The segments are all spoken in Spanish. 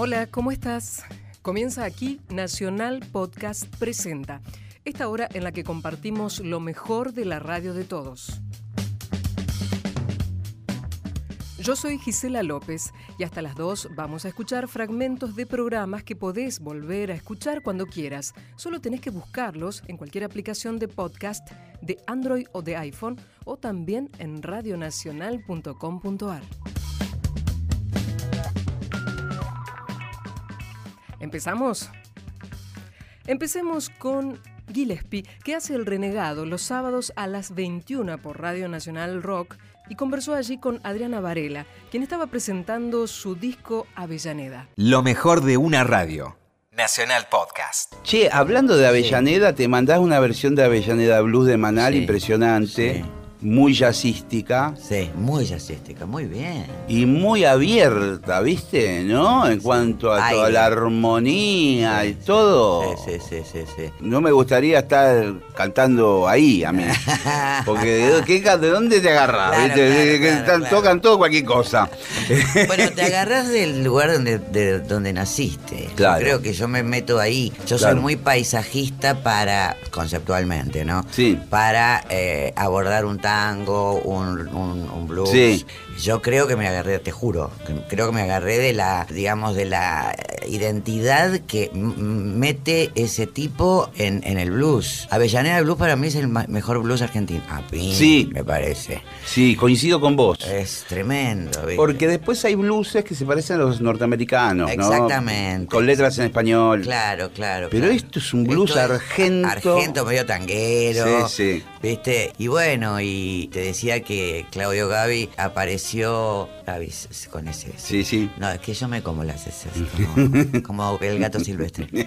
Hola, ¿cómo estás? Comienza aquí Nacional Podcast Presenta, esta hora en la que compartimos lo mejor de la radio de todos. Yo soy Gisela López y hasta las 2 vamos a escuchar fragmentos de programas que podés volver a escuchar cuando quieras. Solo tenés que buscarlos en cualquier aplicación de podcast de Android o de iPhone o también en radionacional.com.ar. ¿Empezamos? Empecemos con Gillespie, que hace el renegado los sábados a las 21 por Radio Nacional Rock y conversó allí con Adriana Varela, quien estaba presentando su disco Avellaneda. Lo mejor de una radio. Nacional Podcast. Che, hablando de Avellaneda, te mandás una versión de Avellaneda Blues de Manal Sí, impresionante, sí. Muy jazzística Sí, muy jazzística, muy bien. y muy abierta, ¿viste? ¿No? En cuanto a toda la armonía y todo. Sí, sí, sí, sí, sí. No me gustaría estar cantando ahí a mí. Porque ¿de, qué ca- de dónde te agarras? Claro, ¿viste? claro, Que claro, están- claro. Tocan todo cualquier cosa. Bueno, te agarrás del lugar donde, de donde naciste. Yo Claro. creo que yo me meto ahí. Yo soy muy paisajista para, conceptualmente, ¿no? Sí. Para eh, abordar un tango, un, un- un blues. Sí. Yo creo que me agarré, te juro, creo que me agarré de la, digamos, de la identidad que mete ese tipo en, en el blues. Avellaneda Blues para mí es el mejor blues argentino. A mí, Sí. me parece. Sí, coincido con vos. Es tremendo, ¿viste? Porque después hay blueses que se parecen a los norteamericanos, ¿no? Exactamente. Con letras en español. Claro, claro. Pero claro. esto es un blues Esto es argento. Argento, medio tanguero. Sí, sí. ¿Viste? Y bueno, y te decía que Claudio Gavi apareció. S- con ese. Sí, sí. No, es que yo me como las heces, como, como el gato silvestre.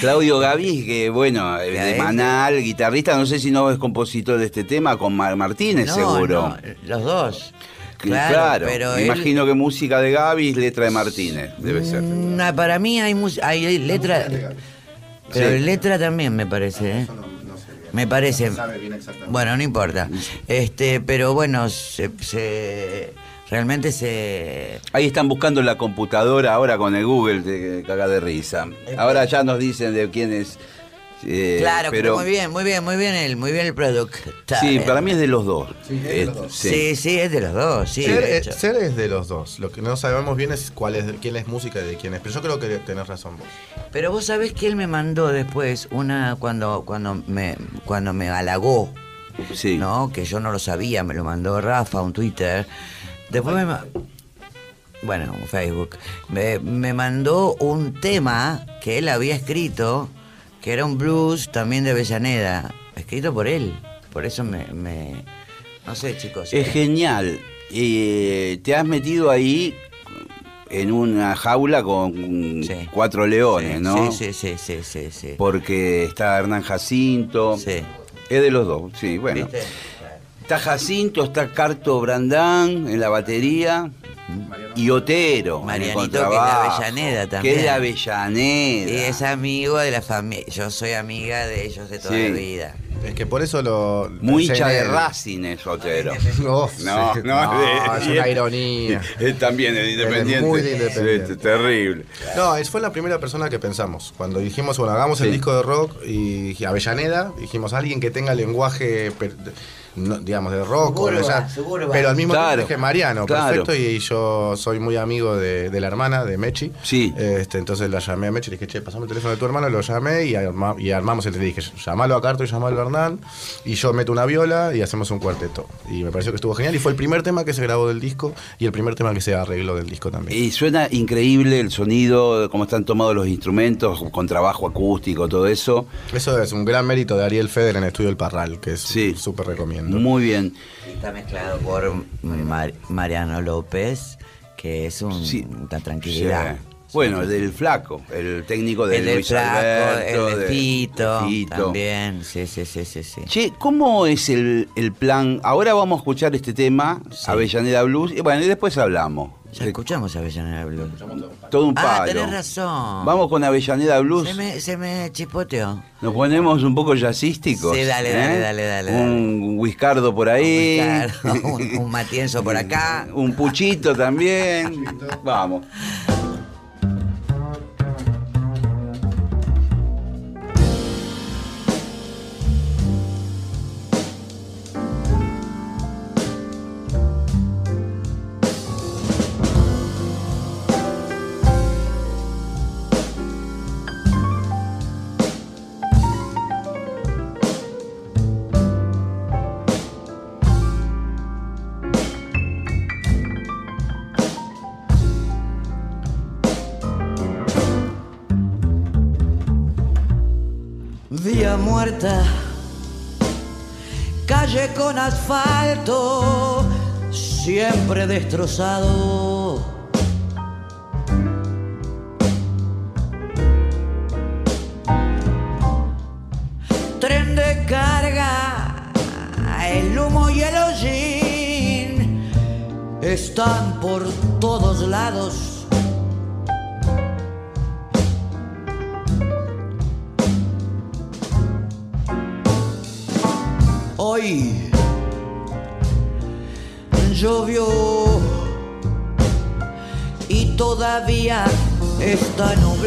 Claudio Gavi, que bueno, eh, Ya de es. Manal, guitarrista, no sé si no es compositor de este tema, con Mar Martínez No, seguro. no, los dos. Claro, pero me él- imagino que música de Gavi es letra de Martínez, debe ser. Mm, para mí hay, hay letra. Pero Sí. letra también me parece, ¿eh? Me parece. Bueno, no importa. Este, pero bueno, se, se- realmente se. Ahí están buscando en la computadora ahora con el Google, te caga de risa. Ahora ya nos dicen de quién es. Eh, claro, pero muy bien, muy bien, muy bien el, muy bien el producto. Sí, para mí es de los dos. Sí, es de los dos. Sí, sí, es de los dos, sí. Ser, de hecho. ser es de los dos. Lo que no sabemos bien es cuál es quién es música y de quién es. Pero yo creo que tenés razón vos. Pero vos sabés que él me mandó después una cuando cuando me cuando me halagó, Sí. ¿no? Que yo no lo sabía, me lo mandó Rafa un Twitter. Después me ma- bueno, un Facebook. Me, me mandó un tema que él había escrito, que era un blues también de Avellaneda, escrito por él. Por eso me, me- no sé, chicos. Es genial. Eh, te has metido ahí en una jaula con Sí. cuatro leones, Sí, ¿no? Sí, sí, sí, sí, sí. Porque está Hernán Jacinto. Sí. Es de los dos, sí, bueno. ¿Viste? Está Jacinto, está Carto Brandán en la batería y Otero. Marianito, que es de Avellaneda también. Que es de Avellaneda. Y es amigo de la familia. Yo soy amiga de ellos de toda Sí. la vida. Es que por eso lo. Muy hincha de. Racing es Otero. No, No, sí. no, de- es una ironía. Él también es independiente. muy de independiente. Terrible. No, es- fue la primera persona que pensamos. Cuando dijimos, bueno, hagamos el disco de rock y Avellaneda, dijimos alguien que tenga lenguaje, per- no, digamos, de rock, o Suburba, suburba. pero al mismo Claro. tiempo dije Mariano, Claro. perfecto, y yo soy muy amigo de, de la hermana, de Mechi. Sí. Este, entonces la llamé a Mechi, le dije, che, pasame el teléfono de tu hermano, lo llamé y, arma- y armamos el le dije, llamalo a Carto y llamalo a Hernán, y yo meto una viola y hacemos un cuarteto. Y me pareció que estuvo genial, y fue el primer tema que se grabó del disco, y el primer tema que se arregló del disco también. Y suena increíble el sonido, cómo están tomados los instrumentos, con trabajo acústico, todo eso. Eso es un gran mérito de Ariel Feder en Estudio El Parral, que es Sí. súper Muy bien. Y está mezclado por Mar- Mariano López, que es un, Sí. una tranquilidad. Bueno, el del flaco, el técnico de el del Luis flaco, Alberto, el de Fito, de también, sí, sí, sí, sí, sí. Che, ¿cómo es el, el plan? Ahora vamos a escuchar este tema, Sí. Avellaneda Blues, y bueno, y después hablamos. Ya De- escuchamos Avellaneda Blues. todo un Ah, palo. tenés razón. Vamos con Avellaneda Blues. Se me, se me chispoteó. Nos ponemos un poco jazzísticos. Sí, dale, ¿eh? dale, dale, dale, Un whiskardo por ahí. Claro, un, un matienzo por acá. Un puchito también. Vamos. Siempre destrozado. Tren de carga, el humo y el hollín están por todos lados.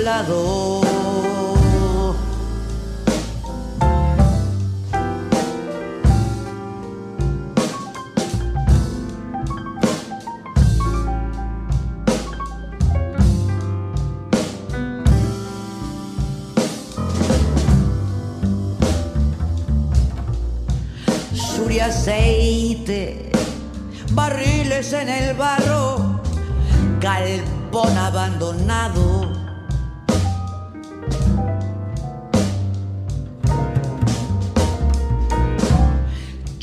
Nublado. sur y aceite, barriles en el barro, galpón abandonado.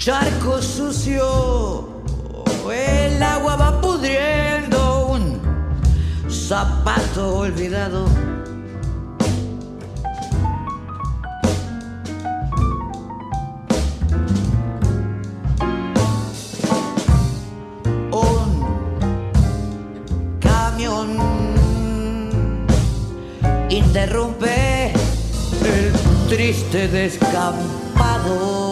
Charco sucio, el agua va pudriendo un zapato olvidado. un camión interrumpe el triste descampado.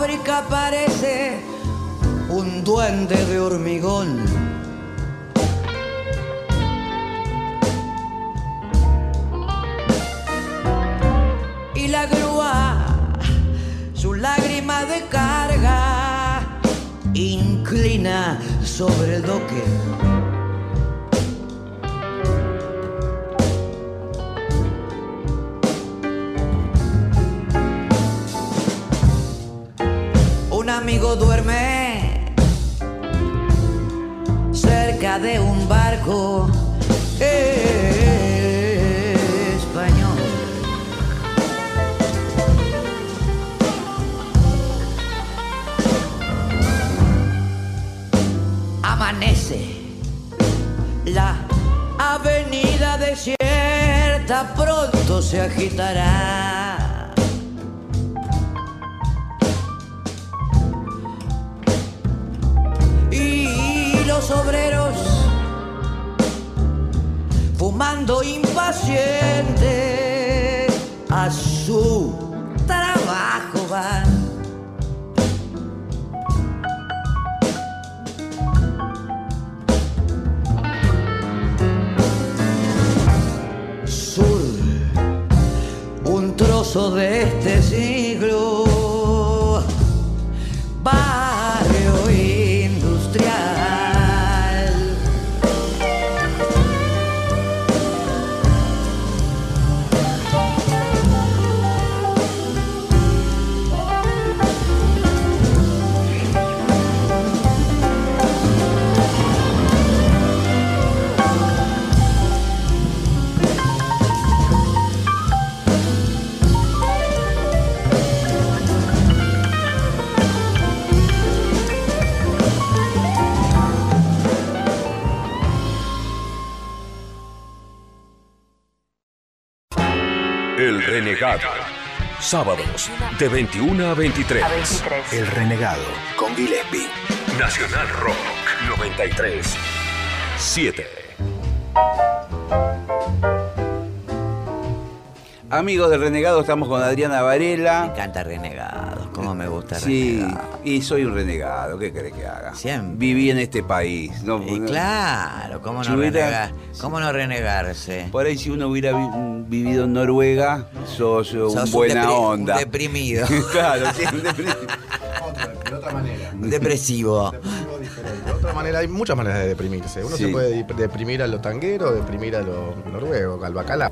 Fábrica parece un duende de hormigón. Y la grúa, su lágrima de carga, inclina sobre el doque. de un barco español. Amanece la avenida desierta, pronto se agitará. Fumando impacientes a su trabajo van. Sur, un trozo de este siglo, Sábados de 21 a 23. El Renegado con Gillespie. Nacional Rock 93. 7. Amigos del Renegado, estamos con Adriana Me Varela. encanta Renegados, como me gusta Sí, y soy un renegado, ¿qué querés que haga? Siempre. Viví en este país. No, Y claro, ¿cómo Si no, hubiera- renegar? ¿cómo no renegarse? Por ahí si uno hubiera vi- vivido en Noruega, sos, un Sos un buena un onda. deprimido. claro, sí, un deprimido. Otra, de otra manera. Depresivo. Depresivo diferente. De otra manera, hay muchas maneras de deprimirse. Uno Sí. se puede dep- deprimir a lo tanguero, deprimir a lo noruego, al bacalao.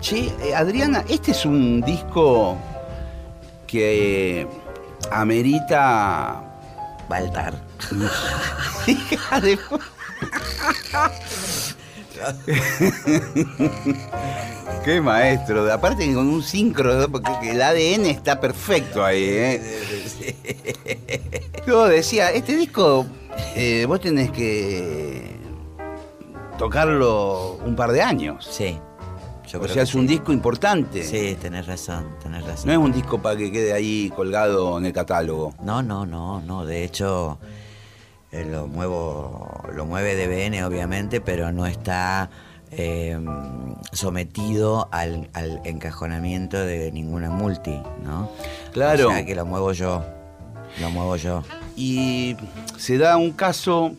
Che, eh, Adriana, este es un disco que eh, amerita. Baltar. Hija de- Qué maestro. Aparte con un sincro, porque el ADN está perfecto ahí. ¿eh? Yo decía, este disco eh, vos tenés que tocarlo un par de años. Sí. Yo O sea, es un sí. disco importante. Sí, tenés razón, tenés razón. No es un disco para que quede ahí colgado en el catálogo. No, no, no, no. De hecho, eh, lo muevo, lo mueve DBN, obviamente, pero no está eh, sometido al, al encajonamiento de ninguna multi, ¿no? Claro. O sea que lo muevo yo. Lo muevo yo. Y se da un caso.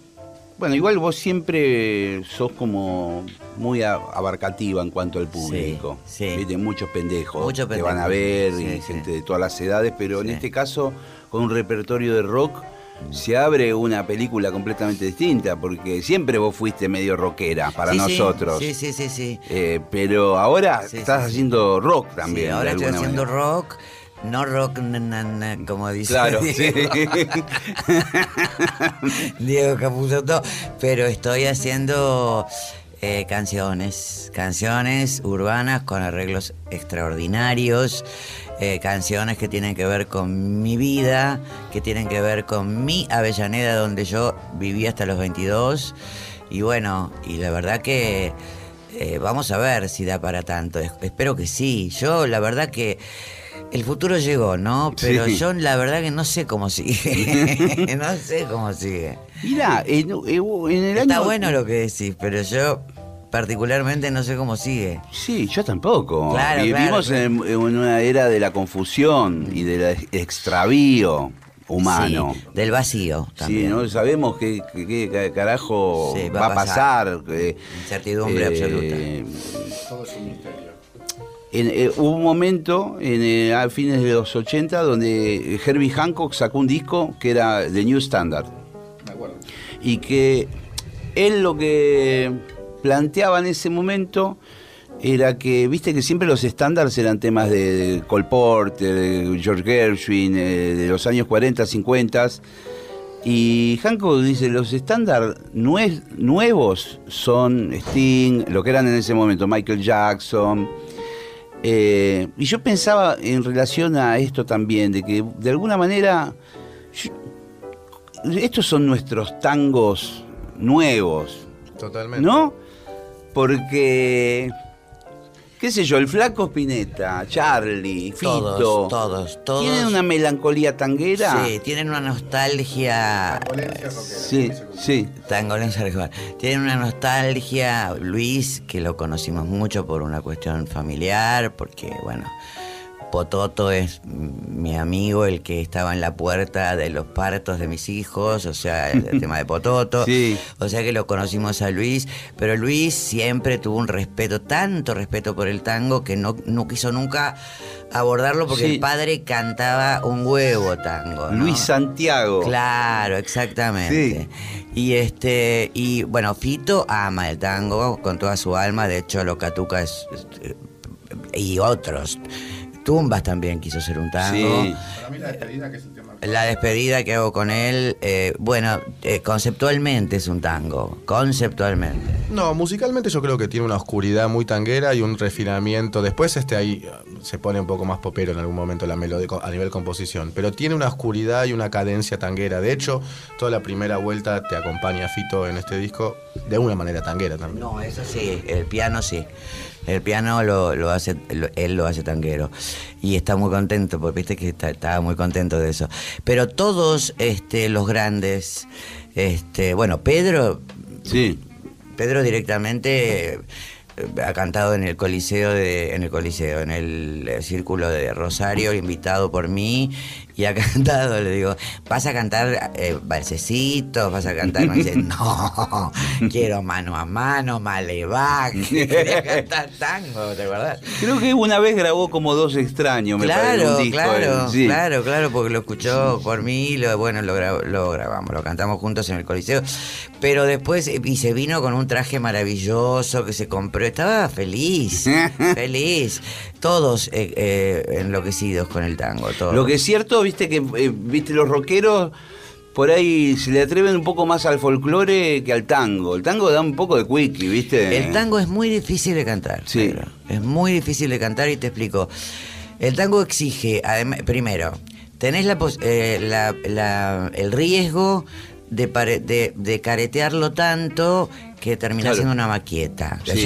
Bueno, igual vos siempre sos como muy abarcativa en cuanto al público. Sí, sí. Viste, muchos pendejos Muchos que van a ver sí, y gente de todas las edades, pero en este caso, con un repertorio de rock, se abre una película completamente distinta, porque siempre vos fuiste medio rockera para Sí, nosotros. Sí, sí, sí, sí. Eh, pero ahora Sí, estás sí, haciendo rock también. Sí, ahora de estoy haciendo manera. rock, no rock, na, como dice Claro, Diego, sí. Diego pero estoy haciendo eh, canciones, canciones urbanas con arreglos extraordinarios, eh, canciones que tienen que ver con mi vida, que tienen que ver con mi Avellaneda donde yo viví hasta los 22 y bueno, y la verdad que eh, vamos a ver si da para tanto. Es- Espero que sí. Yo, la verdad que el futuro llegó, ¿no? Pero Sí. yo, la verdad que no sé cómo sigue. no sé cómo sigue. Mira, en, en el Está año. bueno lo que decís, pero yo particularmente no sé cómo sigue. Sí, yo tampoco. Claro, Vivimos claro, En, en una era de la confusión y del extravío humano. Sí, del vacío Sí, también. no sabemos qué, qué- qué carajo Sí, va, a pasar. eh, Incertidumbre absoluta. Todo es un misterio. En- eh, hubo un momento en, eh, a fines de los 80 donde Herbie Hancock sacó un disco que era The New Standard. Acuerdo. y que él lo que planteaba en ese momento era que, viste que siempre los estándares eran temas de, de Cole Porter, de George Gershwin, eh, de los años 40, 50. Y Hancock dice, los estándares nue- nuevos son Sting, lo que eran en ese momento Michael Jackson. Eh, y yo pensaba en relación a esto también, de que de alguna manera yo- estos son nuestros tangos nuevos, Totalmente. ¿no? Porque qué sé yo, el flaco Spinetta, Charlie, Fito. Todos, todos, todos. ¿Tienen una melancolía tanguera? Sí, tienen una nostalgia. Sí, sí. Tangolense regional. Tienen una nostalgia, Luis, que lo conocimos mucho por una cuestión familiar, porque, bueno, Pototo es mi amigo, el que estaba en la puerta de los partos de mis hijos, o sea, el, tema de Pototo. Sí. O sea que lo conocimos a Luis, pero Luis siempre tuvo un respeto, tanto respeto por el tango, que no, no quiso nunca abordarlo porque Sí. el padre cantaba un huevo tango. ¿no? Luis Santiago. Claro, exactamente. Y este, y bueno, Fito ama el tango con toda su alma, de hecho Locatuca es, es- y otros. Tumbas también quiso ser un tango. Sí. Para mí la despedida, que es el tema. La despedida que hago con él, eh, bueno, eh, conceptualmente es un tango, conceptualmente. No, musicalmente yo creo que tiene una oscuridad muy tanguera y un refinamiento. Después este ahí uh, se pone un poco más popero en algún momento la melodía a nivel composición, pero tiene una oscuridad y una cadencia tanguera. De hecho, toda la primera vuelta te acompaña Fito en este disco de una manera tanguera también. No, eso sí, el piano sí. El piano lo, lo hace, lo- él lo hace tanguero. Y está muy contento, porque viste que está- estaba muy contento de eso. Pero todos este, los grandes, este, bueno, Pedro, Sí. Pedro directamente eh, ha cantado en el coliseo de, en el coliseo, en el eh, círculo de Rosario, invitado por mí, y ha cantado, le digo, ¿vas a cantar eh, balsecitos? ¿Vas a cantar? Me dice, no, quiero mano a mano, malevac. Quería cantar tango, ¿te acuerdas? Creo que una vez grabó como dos extraños, me parece, Claro, un disco. claro. Sí. claro, claro, porque lo escuchó por mí, lo, bueno, lo, gra- lo grabamos, lo cantamos juntos en el Coliseo, pero después, eh, y se vino con un traje maravilloso que se compró, estaba feliz, feliz, todos eh, eh, enloquecidos con el tango, todos. Lo que es cierto, viste que eh, viste los rockeros por ahí se le atreven un poco más al folclore que al tango. El tango da un poco de quickie, ¿viste? El tango es muy difícil de cantar. Sí. Pedro. Es muy difícil de cantar y te explico. El tango exige, primero, tenés la, eh, la- la- el riesgo de, de caretearlo tanto que termina Claro. siendo una maqueta. Sí.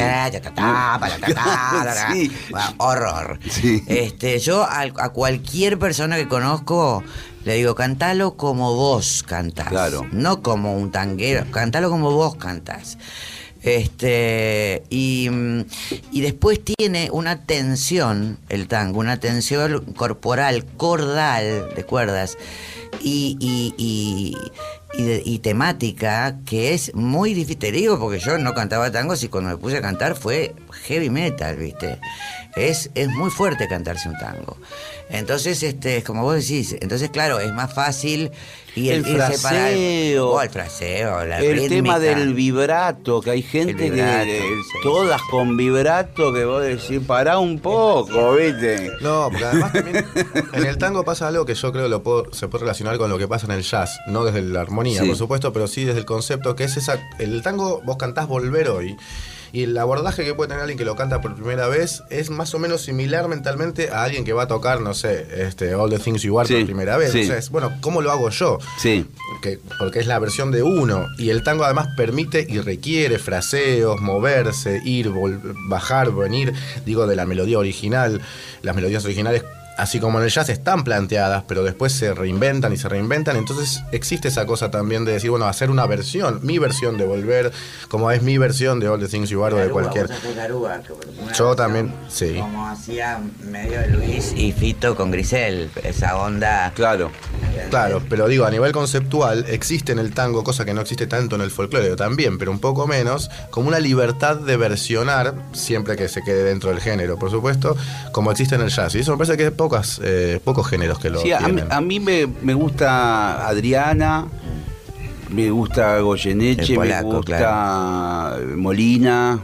Sí. Bueno, horror. Sí. Este, yo a, a cualquier persona que conozco le digo, cantalo como vos cantás. Claro. No como un tanguero, cantalo como vos cantás. Este, y, y después tiene una tensión, el tango, una tensión corporal, cordal de cuerdas y, y, y- y de- y temática que es muy difícil. Te digo porque yo no cantaba tangos y cuando me puse a cantar fue heavy metal, ¿viste? Es, es muy fuerte cantarse un tango. Entonces, este, como vos decís, entonces claro, es más fácil y El fraseo. Oh, el fraseo, la el tema del vibrato, que hay gente El vibrato, que eh, sí, todas con vibrato que vos decís, pará un poco, ¿viste? No, porque además también en el tango pasa algo que yo creo lo puedo- se puede relacionar con lo que pasa en el jazz, no desde la armonía, Sí. por supuesto, pero sí desde el concepto que es esa. El tango, vos cantás volver hoy. Y el abordaje que puede tener alguien que lo canta por primera vez es más o menos similar mentalmente a alguien que va a tocar, no sé, este All the Things You Are Sí, por primera vez. sí. O sea, es, bueno, ¿cómo lo hago yo? Sí. Que- porque es la versión de uno. Y el tango además permite y requiere fraseos, moverse, ir, bajar, venir, digo, de la melodía original. Las melodías originales, así como en el jazz, están planteadas, pero después se reinventan y se reinventan. Entonces existe esa cosa también de decir, bueno, hacer una versión, mi versión de volver, como es mi versión de All the Things You Are o de cualquier. Garúa, Yo también, sí. Como hacía medio Luis y Fito con Grisel, esa onda. Claro. Claro, pero digo, a nivel conceptual, existe en el tango, cosa que no existe tanto en el folclore, también, pero un poco menos, como una libertad de versionar, siempre que se quede dentro del género, por supuesto, como existe en el jazz. Y eso me parece que hay pocas, eh, pocos géneros que lo Sí, a, mí- tienen. a mí me, me gusta Adriana, me gusta Goyeneche, polaco, me gusta Molina.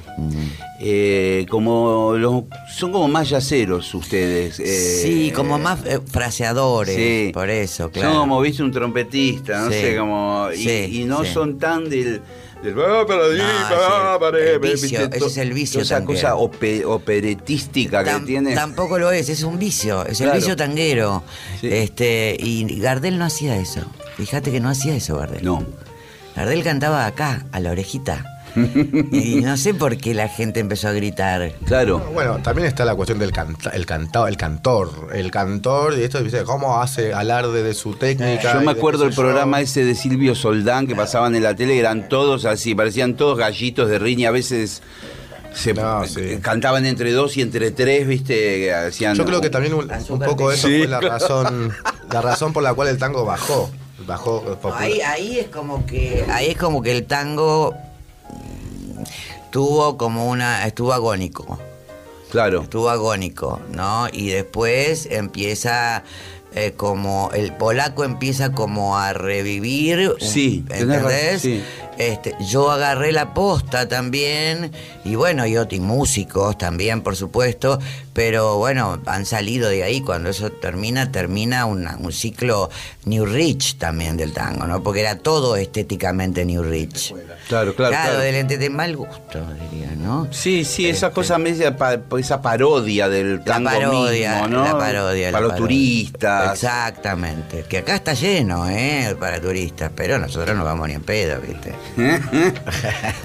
eh, como los, son como más yaceros ustedes. eh, sí, como más eh, fraseadores, Sí. por eso, claro. Son como, viste, un trompetista, no Sí. sé, como. Y, Sí, y no sí. son tan del. "Ah, para allí, para el ahí", vicio, ¿viste? ese es el vicio Esa tanguero. cosa ope- operetística que tiene. Tampoco lo es, es un vicio, es Claro. el vicio tanguero. Sí. Este, y Gardel no hacía eso. Fíjate que no hacía eso, Gardel. No. Gardel cantaba acá, a la orejita. y no sé por qué la gente empezó a gritar. Claro. Bueno, también está la cuestión del canta, el, canta, el cantor. El cantor, y esto, ¿viste? ¿Cómo hace alarde de su técnica? Yo me acuerdo yo? programa ese de Silvio Soldán que pasaban en la tele, eran todos así, parecían todos gallitos de riña, a veces se No, sí. cantaban entre dos y entre tres, viste, hacían Yo creo que también un, poco eso Sí, fue la razón, la razón por la cual el tango bajó. Bajó popular. Ahí, ahí es como que. Ahí es como que el tango tuvo como una. estuvo agónico. Claro. Estuvo agónico, ¿no? Y después empieza eh, como. El polaco empieza como a revivir. Sí, ¿entendés? sí. Este, yo agarré la posta también, y bueno, y otros músicos también, por supuesto, pero bueno, han salido de ahí. Cuando eso termina, termina una- un ciclo New Rich también del tango, ¿no? Porque era todo estéticamente New Rich. Claro, claro, claro. del ente de mal gusto, diría, ¿no? Sí, sí, esa cosa media, pa- esa parodia del Este. La tango parodia, mismo, ¿no? la parodia. Para los turistas. Exactamente. Que acá está lleno, ¿eh? Para turistas, pero nosotros no vamos ni en pedo, ¿viste?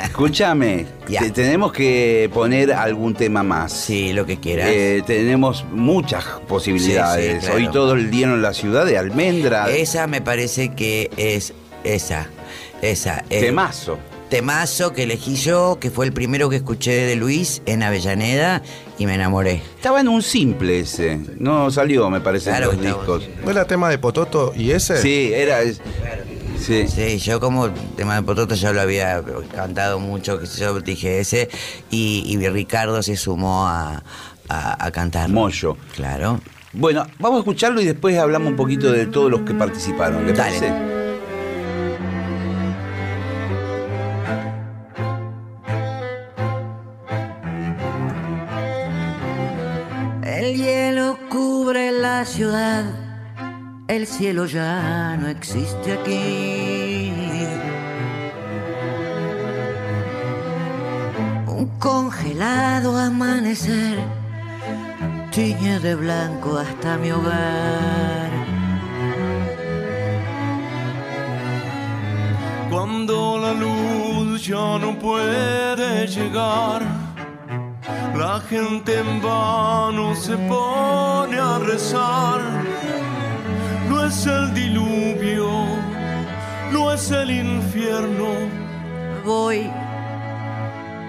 Escúchame, te- tenemos que poner algún tema más. Sí, lo que quieras. Eh, tenemos muchas posibilidades. Sí, sí, claro. Hoy todo el día en la ciudad de Almendra. Esa me parece que es esa. Esa. eh, Temazo. Temazo que elegí yo, que fue el primero que escuché de Luis en Avellaneda y me enamoré. Estaba en un simple ese. No salió, me parece, Claro en que los estaba discos. ¿No era tema de Pototo y ese? Sí, era. es- Sí. Sí, yo como tema de Pototo ya lo había cantado mucho, que yo dije ese, y, y Ricardo se sumó a, a, a cantar. Moyo. Claro. Bueno, vamos a escucharlo y después hablamos un poquito de todos los que participaron. ¿Le Dale. parece? El hielo cubre la ciudad, el cielo ya no existe aquí. Un congelado amanecer tiñe de blanco hasta mi hogar. Cuando la luz ya no puede llegar, la gente en vano se pone a rezar. No es el diluvio, no es el infierno, Voy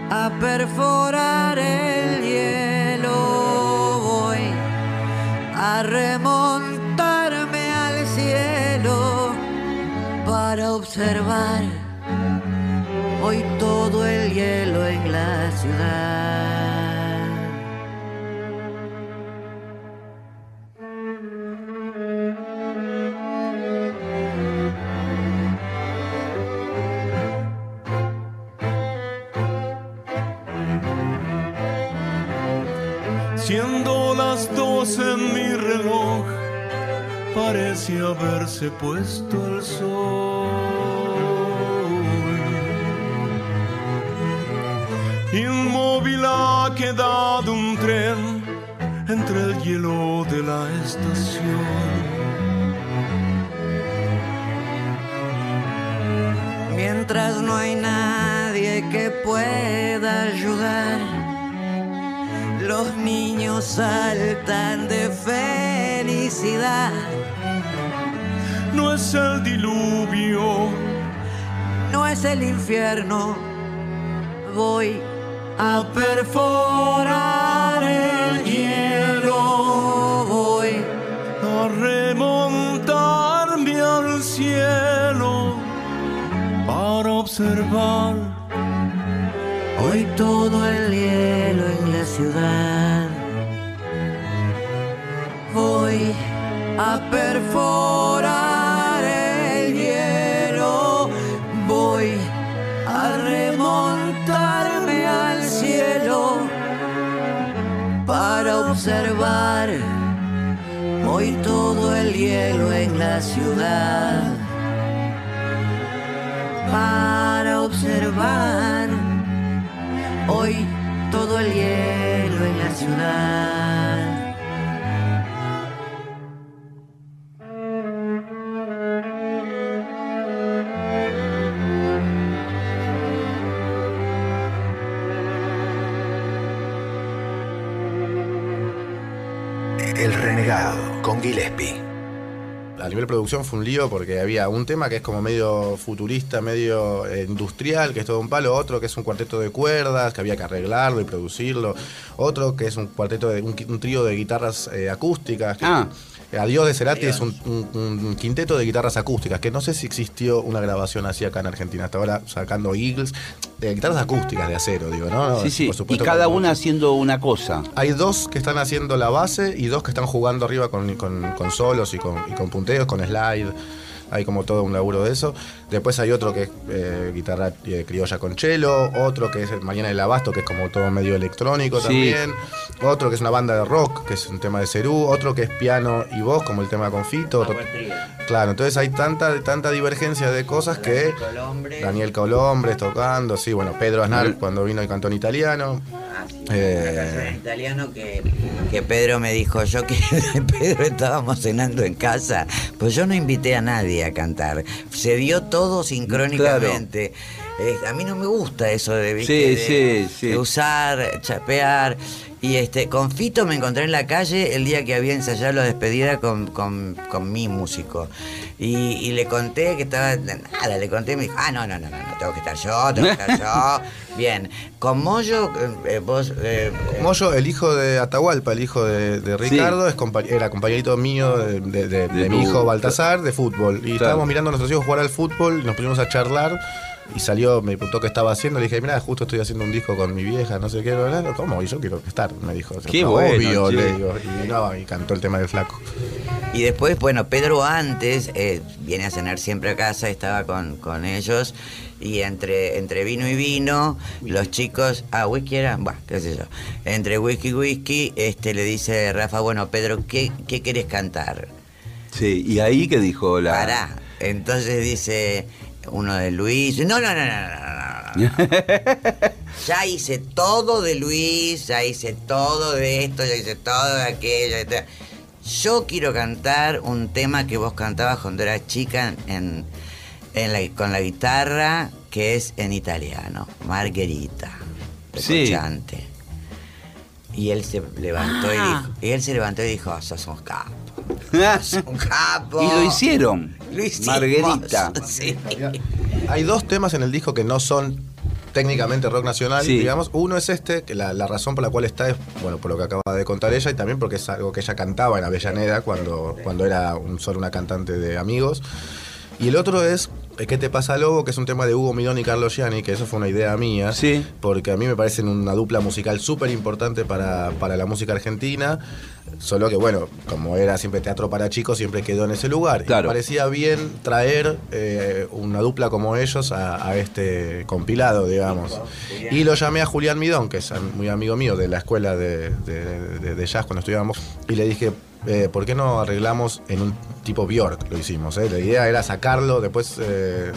a perforar el hielo, voy a remontarme al cielo para observar hoy todo el hielo en la ciudad. Parece haberse puesto el sol. Inmóvil ha quedado un tren entre el hielo de la estación. Mientras no hay nadie que pueda ayudar, los niños saltan de felicidad. No es el diluvio, No es el infierno, voy a perforar el hielo, voy a remontarme al cielo para observar. Hoy todo el hielo en la ciudad. Voy a perforar observar hoy todo el hielo en la ciudad. Para observar hoy todo el hielo en la ciudad. Gillespie. A nivel producción fue un lío porque había un tema que es como medio futurista, medio eh, industrial, que es todo un palo, otro que es un cuarteto de cuerdas, que había que arreglarlo y producirlo, otro que es un cuarteto de un, trío de guitarras eh, acústicas. que- Ah. Adiós de Cerati es un, un- un quinteto de guitarras acústicas, que no sé si existió una grabación así acá en Argentina, hasta ahora sacando Eagles, de guitarras acústicas de acero, digo, ¿no? No, Sí, sí. por Y supuesto cada con- una haciendo una cosa. hay dos que están haciendo la base y dos que están jugando arriba con, con- con solos y con, y con punteos, con slide. Hay como todo un laburo de eso. Después hay otro que es eh, guitarra eh, criolla con cello. Otro que es el Mañana del Abasto, que es como todo medio electrónico Sí. también. Otro que es una banda de rock, que es un tema de Cerú. Otro que es piano y voz, como el tema con Fito. Otro- Claro, entonces hay tanta, tanta divergencia de cosas que... Colombre. Daniel Colombres tocando, sí, bueno, Pedro Aznar Mm. cuando vino y cantó en italiano. Ah, sí, Eh. una canción en italiano que, que Pedro me dijo, yo que Pedro estábamos cenando en casa, pues yo no invité a nadie a cantar. Se dio todo sincrónicamente. Eh, a mí no me gusta eso de, ¿viste? Sí, de, sí, sí. de usar, chapear. Y este, con Fito me encontré en la calle el día que había ensayado la despedida con, con, con mi músico. Y, y le conté que estaba. Nada, le conté y me dijo, ah, no, no, no, no, no, tengo que estar yo, tengo que estar yo. Bien. Con Moyo, eh, eh, vos. eh, eh, Moyo, el hijo de Atahualpa, el hijo de, de Sí. Ricardo, es compa- era compañerito mío de, de- de- de mi hijo Baltasar de fútbol. Y Claro. estábamos mirando a nuestros hijos jugar al fútbol y nos pusimos a charlar. Y salió, me preguntó qué estaba haciendo. Le dije, mira, justo estoy haciendo un disco con mi vieja, no sé qué. bla, bla". ¿Cómo? Y yo quiero estar, me dijo. Qué obvio, bueno, le che. digo. Y vino y cantó el tema del flaco. Y después, bueno, Pedro antes eh, viene a cenar siempre a casa, estaba con, con ellos. Y entre, entre vino y vino, los chicos. Ah, whisky era. Bueno, qué sé yo. Entre whisky y whisky, este, le dice Rafa, bueno, Pedro, ¿qué, qué querés cantar? Sí, y ahí que dijo la. Pará. Entonces dice uno de Luis. No, no, no, no, no, no, no, no. Ya hice todo de Luis, ya hice todo de esto, ya hice todo de aquello. Yo quiero cantar un tema que vos cantabas cuando eras chica en, en la- con la guitarra, que es en italiano, Margherita, de Sí. Y él se levantó y Ah. dijo, y él se levantó y dijo, "Oh, sos un capo, un capo. y lo hicieron. Lo hicimos. Margarita. Sí. Hay dos temas en el disco que no son técnicamente rock nacional, Sí. digamos. Uno es este, que la, la razón por la cual está es, bueno, por lo que acaba de contar ella y también porque es algo que ella cantaba en Avellaneda cuando, cuando era un- solo una cantante de amigos. Y el otro es ¿Qué te pasa, Lobo? Que es un tema de Hugo Midón y Carlos Gianni, que eso fue una idea mía. Sí. Porque a mí me parecen una dupla musical súper importante para, para la música argentina. Solo que, bueno, como era siempre teatro para chicos, siempre quedó en ese lugar. Y Claro. me parecía bien traer eh, una dupla como ellos a, a este compilado, digamos. Y lo llamé a Julián Midón, que es muy amigo mío de la escuela de, de- de- de jazz cuando estudiábamos, y le dije, eh, ¿por qué no arreglamos en un tipo Bjork? Lo hicimos, ¿eh? La idea era sacarlo, después eh,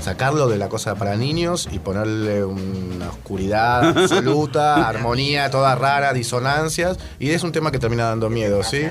sacarlo de la cosa para niños y ponerle una oscuridad absoluta, armonía toda rara, disonancias, y es un tema que termina dando miedo, ¿sí?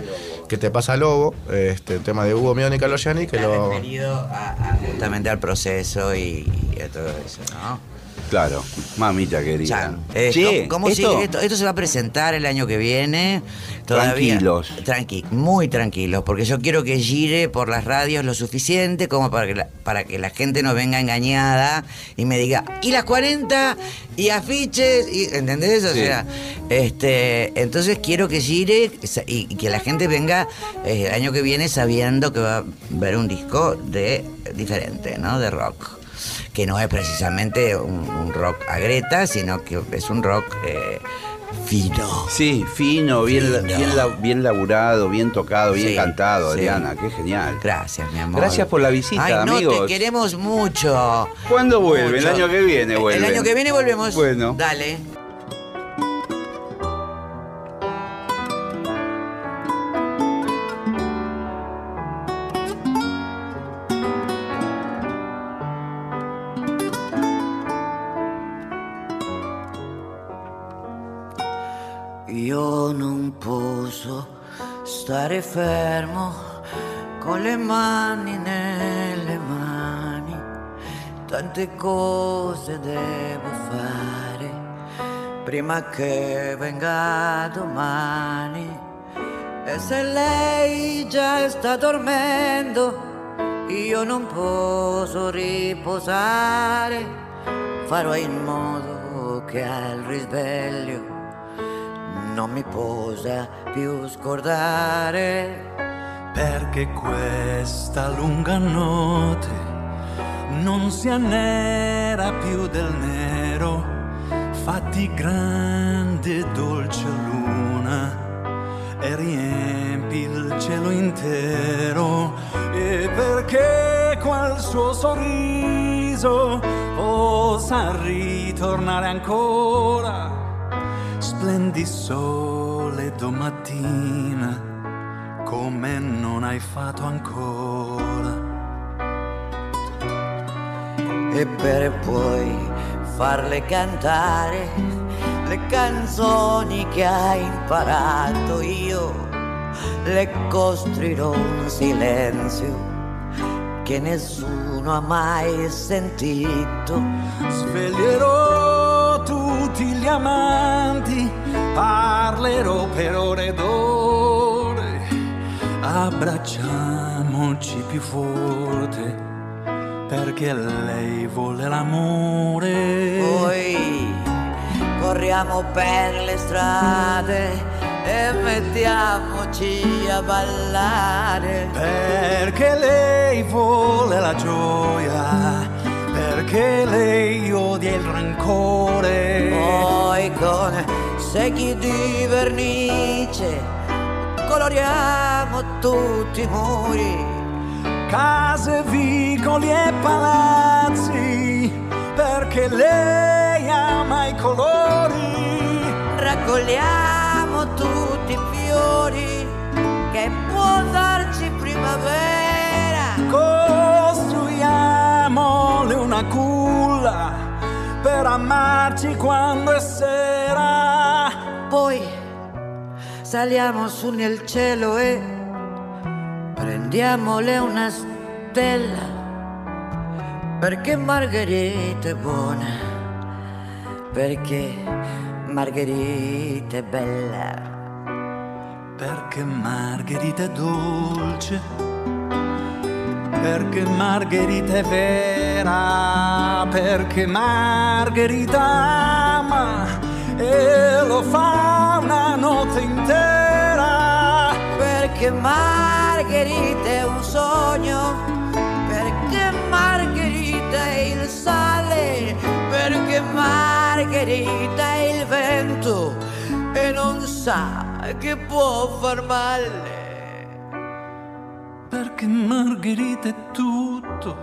Que te pasa Lobo, este el tema de Hugo Midón y Carlos Gianni, que lo... a justamente al proceso y, y a todo eso, ¿no? Claro, mamita querida. Chan. Che, ¿Cómo, cómo esto- sigue esto? Esto se va a presentar el año que viene. Todavía, Tranquilos. Tranqui, muy tranquilos, porque yo quiero que gire por las radios lo suficiente como para que la, para que la gente no venga engañada y me diga, ¿y las 40? ¿Y afiches? Y, ¿Entendés? O Sí. sea, este, entonces quiero que gire y, y que la gente venga eh, el año que viene sabiendo que va a ver un disco de diferente, ¿no? De rock que no es precisamente un, un rock a Greta, sino que es un rock eh, fino. Sí, fino, bien, Fino. bien, la- bien laburado, bien tocado, bien Sí, cantado, sí. Adriana, qué genial. Gracias, mi amor. Gracias por la visita, Ay, no, amigos. te queremos mucho. ¿Cuándo vuelve? Mucho. El año que viene El vuelven. año que viene volvemos. Bueno. Dale. Stare fermo con le mani nelle mani. Tante cose devo fare prima che venga domani. E se lei già sta dormendo, io non posso riposare, farò in modo che al risveglio non mi possa più scordare. perché questa lunga notte non sia nera più del nero, fatti grande dolce luna e riempi il cielo intero e perché quel suo sorriso possa ritornare ancora splendi sole domattina come non hai fatto ancora. e per poi farle cantare le canzoni che hai imparato io le costruirò un silenzio che nessuno ha mai sentito Sveglierò tutti gli amanti, parlerò per ore ed ore, abbracciamoci più forte, perché lei vuole l'amore. poi corriamo per le strade e mettiamoci a ballare Perché lei vuole la gioia, perché lei odia il rancore. Con secchi di vernice coloriamo tutti i muri. Case, vicoli e palazzi, perché lei ama i colori. Raccogliamo tutti i fiori che può darci primavera. Costruiamole una culla per amarci quando è sera. Poi saliamo su nel cielo e prendiamole una stella. Perché Margherita è buona, perché Margherita è bella. Perché Margherita è dolce, perché Margherita è vera, perché Margherita ama e lo fa una notte intera. Perché Margherita è un sogno, perché Margherita è il sale, perché Margherita è il vento e non sa che può far male. Perché Margherita è tutto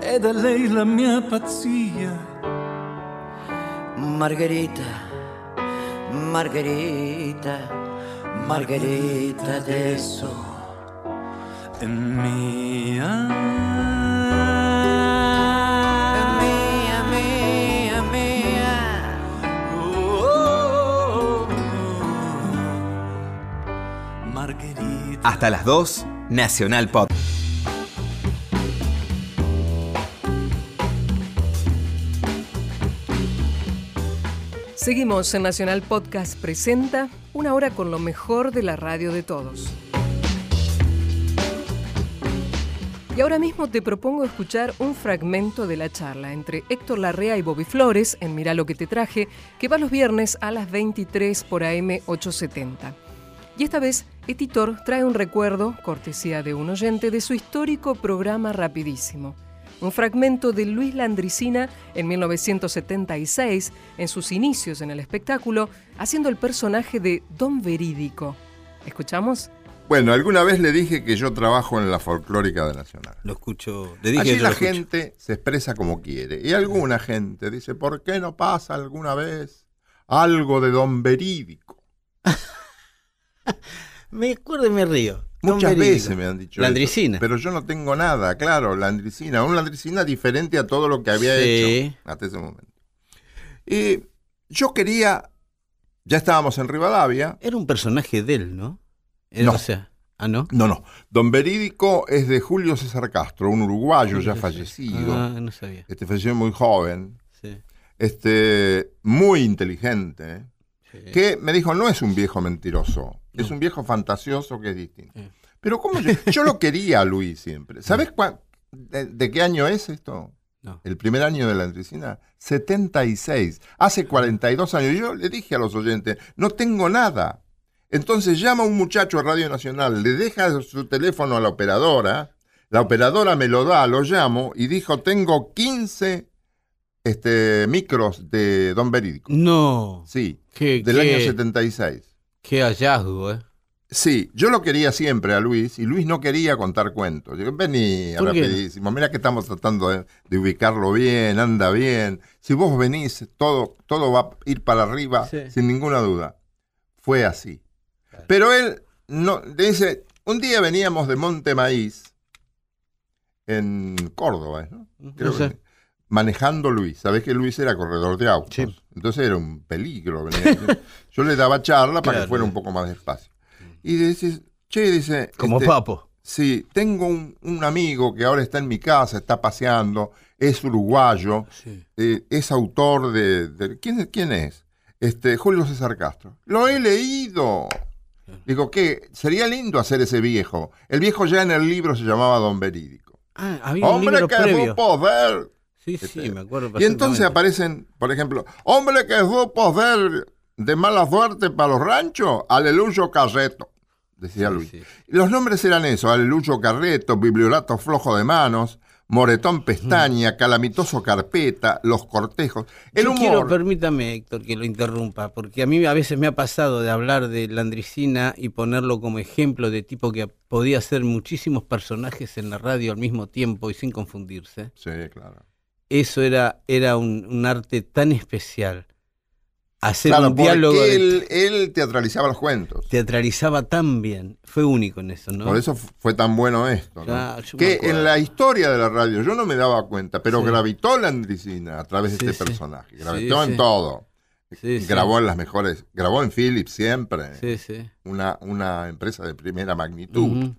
ed è lei la mia pazzia. Margherita, Margherita, Margherita adesso. È mia. Hasta las 2, Nacional Pop. Seguimos en Nacional Podcast Presenta una hora con lo mejor de la radio de todos. Y ahora mismo te propongo escuchar un fragmento de la charla entre Héctor Larrea y Bobby Flores en Mirá lo que te traje, que va los viernes a las 23 por AM 870. Y esta vez, Etitor trae un recuerdo, cortesía de un oyente, de su histórico programa Rapidísimo. Un fragmento de Luis Landricina en 1976, en sus inicios en el espectáculo, haciendo el personaje de Don Verídico. ¿Escuchamos? Bueno, alguna vez le dije que yo trabajo en la folclórica de Nacional. Lo escucho. Le dije Allí yo la escucho. gente se expresa como quiere. Y alguna gente dice, ¿por qué no pasa alguna vez algo de Don Verídico? Me acuerdo y me río. Muchas Verídico. veces me han dicho Landricina. eso, pero yo no tengo nada, claro, Landricina. Un Landricina diferente a todo lo que había Sí. hecho hasta ese momento. Y yo quería, ya estábamos en Rivadavia. Era un personaje de él, ¿no? Era, No. O sea, ah, ¿no? No, no. Don Verídico es de Julio César Castro, un uruguayo ya fallecido. Ah, no sabía. Este falleció muy joven. Sí, Este, muy inteligente. Que me dijo, no es un viejo mentiroso, es un viejo fantasioso que es distinto. Pero ¿cómo yo, yo lo quería a Luis siempre. ¿Sabes cuán- de, de qué año es esto? No. El primer año de la Andresina, 76. Hace 42 años. Yo le dije a los oyentes, no tengo nada. Entonces llama un muchacho a Radio Nacional, le deja su teléfono a la operadora, la operadora me lo da, lo llamo y dijo, tengo 15 este, micros de Don Verídico. No. Sí, Qué, del qué- año 76. Qué hallazgo, ¿eh? Sí, yo lo quería siempre a Luis y Luis no quería contar cuentos. Digo, vení rapidísimo, mira que estamos tratando de, de ubicarlo bien, anda bien. Si vos venís, todo, todo va a ir para arriba Sí. sin ninguna duda. Fue así. Pero él no, dice, un día veníamos de Monte Maíz en Córdoba, ¿no? Creo No sé. que- manejando Luis. Sabés que Luis era corredor de autos. Sí. Entonces era un peligro. Yo le daba charla para que fuera un poco más despacio. Y dice, che, dice... Como este, papo. Sí, tengo un, un amigo que ahora está en mi casa, está paseando, es uruguayo, Sí. eh, es autor de... de- ¿quién, quién es? Este, Julio César Castro. Lo he leído. Digo, ¿qué? Sería lindo hacer ese viejo. El viejo ya en el libro se llamaba Don Verídico. Ah, había un Hombre libro que previo. supo ver. Sí, sí, Este, me acuerdo Y entonces aparecen, por ejemplo, hombre que supo ver de mala suerte para los ranchos, Aleluyo Carreto, decía Sí, Luis. sí. Los nombres eran eso, Aleluyo Carreto, Bibliorato Flojo de Manos, Moretón Pestaña, Calamitoso Carpeta, Los Cortejos. El Yo quiero, humor... permítame, Héctor, que lo interrumpa, porque a mí a veces me ha pasado de hablar de Landricina y ponerlo como ejemplo de tipo que podía ser muchísimos personajes en la radio al mismo tiempo y sin confundirse. Sí, claro. Eso era, era un, un arte tan especial. Hacer Claro, un diálogo de- él, él teatralizaba los cuentos. teatralizaba tan bien. Fue único en eso, ¿no? Por eso fu- fue tan bueno esto. que en la historia de la radio yo no me daba cuenta, pero Sí. gravitó la Andricina a través de Sí, este sí. personaje. Gravitó en todo. Grabó en las mejores, grabó en Philips siempre, Sí, sí. una, una empresa de primera magnitud.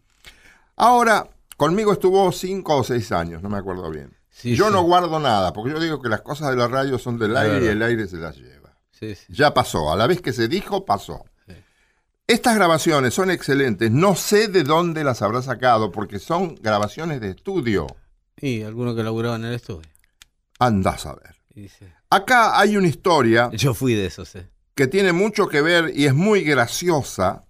Ahora, conmigo estuvo cinco o seis años, no me acuerdo bien. Sí, yo sí. no guardo nada, porque yo digo que las cosas de la radio son del aire y el aire se las lleva. Sí. Ya pasó, a la vez que se dijo, pasó. Estas grabaciones son excelentes, no sé de dónde las habrá sacado, porque son grabaciones de estudio. Y alguno que laburaba en el estudio. Andás a ver. Acá hay una historia Yo fui de esos, eh. que tiene mucho que ver y es muy graciosa.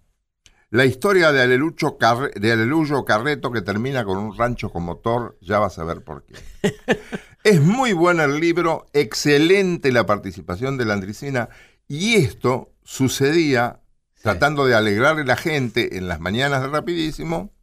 La historia de Alelucho, Carre- de Aleluyo Carreto que termina con un rancho con motor, ya vas a ver por qué. es muy bueno el libro, excelente la participación de la Andricina y esto sucedía tratando de alegrarle a la gente en las mañanas de Rapidísimo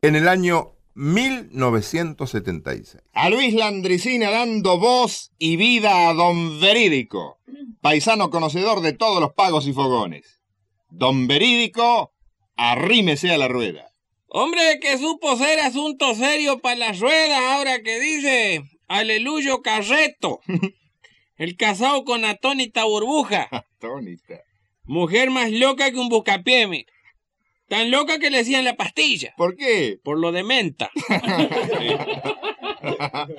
en el año 1976. A Luis Landricina dando voz y vida a Don Verídico, paisano conocedor de todos los pagos y fogones. Don Verídico, arrímese a la rueda. Hombre que supo ser asunto serio para las ruedas ahora que dice Aleluyo Carreto. El casado con atónita burbuja. Tónica. Mujer más loca que un buscapié, mira. Tan loca que le decían la pastilla. ¿Por qué? Por lo de menta.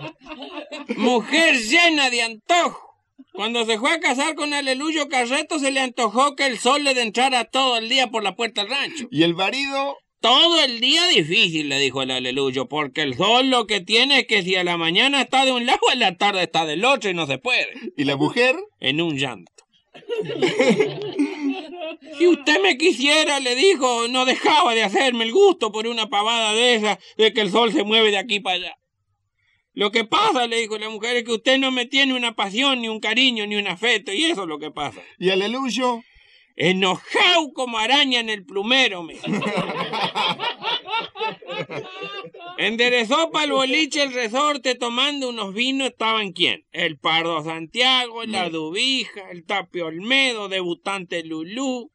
Mujer llena de antojo. Cuando se fue a casar con Aleluyo Carreto se le antojó que el sol le entrara todo el día por la puerta del rancho. ¿Y el marido? Todo el día difícil, le dijo el Aleluyo, porque el sol lo que tiene es que si a la mañana está de un lado, a la tarde está del otro y no se puede. ¿Y la mujer? En un llanto. Si usted me quisiera, le dijo, no dejaba de hacerme el gusto por una pavada de esa, de que el sol se mueve de aquí para allá. Lo que pasa, le dijo la mujer, es que usted no me tiene una pasión, ni un cariño, ni un afecto, y eso es lo que pasa. ¿Y Aleluyo? Enojado como araña en el plumero, me. Enderezó para el boliche el resorte tomando unos vinos. ¿Estaban quién? El Pardo Santiago, la Dubija, el Tapio Olmedo, debutante Lulú.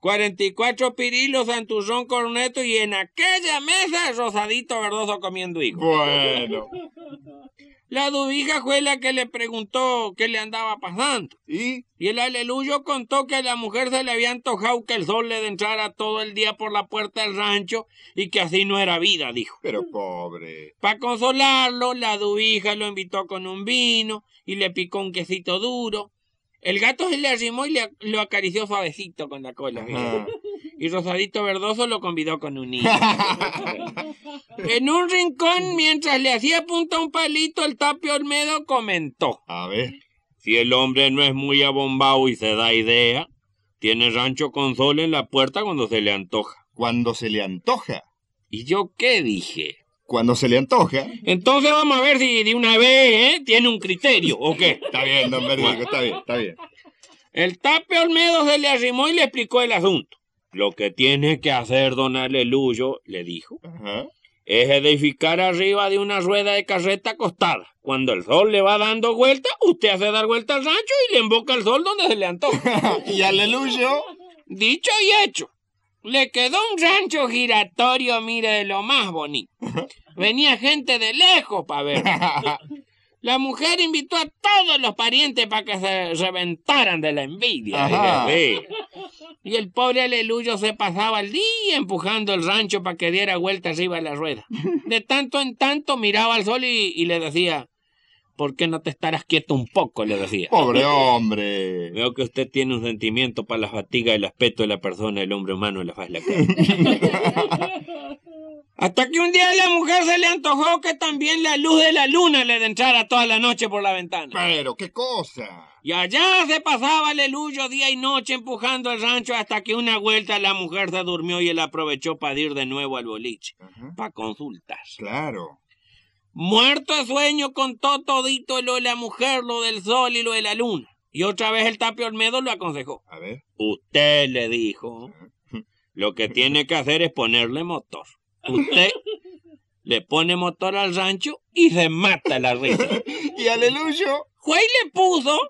44 pirilos, Santurrón Corneto y en aquella mesa Rosadito Verdoso comiendo higo. Bueno. La dubija fue la que le preguntó qué le andaba pasando. ¿Y? Y el aleluyo contó que a la mujer se le había antojado que el sol le entrara todo el día por la puerta del rancho y que así no era vida, dijo. Pero pobre. Para consolarlo, la dubija lo invitó con un vino y le picó un quesito duro. El gato se le arrimó y le, lo acarició suavecito con la cola. Y Rosadito Verdoso lo convidó con un niño. en un rincón, mientras le hacía punta a un palito, el Tapio Olmedo comentó. A ver. Si el hombre no es muy abombado y se da idea, tiene rancho con sol en la puerta cuando se le antoja. Cuando se le antoja. ¿Y yo qué dije? Cuando se le antoja. Entonces vamos a ver si de una vez ¿eh? tiene un criterio, ¿o qué? Está bien, don Verídico, está bien, está bien. El Tape Olmedo se le arrimó y le explicó el asunto. Lo que tiene que hacer don Aleluyo, le dijo, Ajá. es edificar arriba de una rueda de carreta acostada. Cuando el sol le va dando vuelta, usted hace dar vuelta al rancho y le emboca el sol donde se le antoja. y aleluyo. Dicho y hecho. Le quedó un rancho giratorio, mire, de lo más bonito. Venía gente de lejos para ver. La mujer invitó a todos los parientes para que se reventaran de la envidia. Sí. Y el pobre aleluyo se pasaba el día empujando el rancho para que diera vuelta arriba de la rueda. De tanto en tanto miraba al sol y, y le decía, ¿por qué no te estarás quieto un poco? Le decía. Pobre hombre. Veo que usted tiene un sentimiento para la fatiga y el aspecto de la persona, el hombre humano, la faz la cara. Hasta que un día a la mujer se le antojó que también la luz de la luna le entrara toda la noche por la ventana. Pero, ¿qué cosa? Y allá se pasaba aleluyo día y noche empujando el rancho hasta que una vuelta la mujer se durmió y él aprovechó para ir de nuevo al boliche, para consultar. Claro. Muerto de sueño contó todito lo de la mujer, lo del sol y lo de la luna. Y otra vez el Tapio Olmedo lo aconsejó. A ver. Usted le dijo, lo que tiene que hacer es ponerle motor. Usted le pone motor al rancho y se mata la risa. y aleluyo. Juez le puso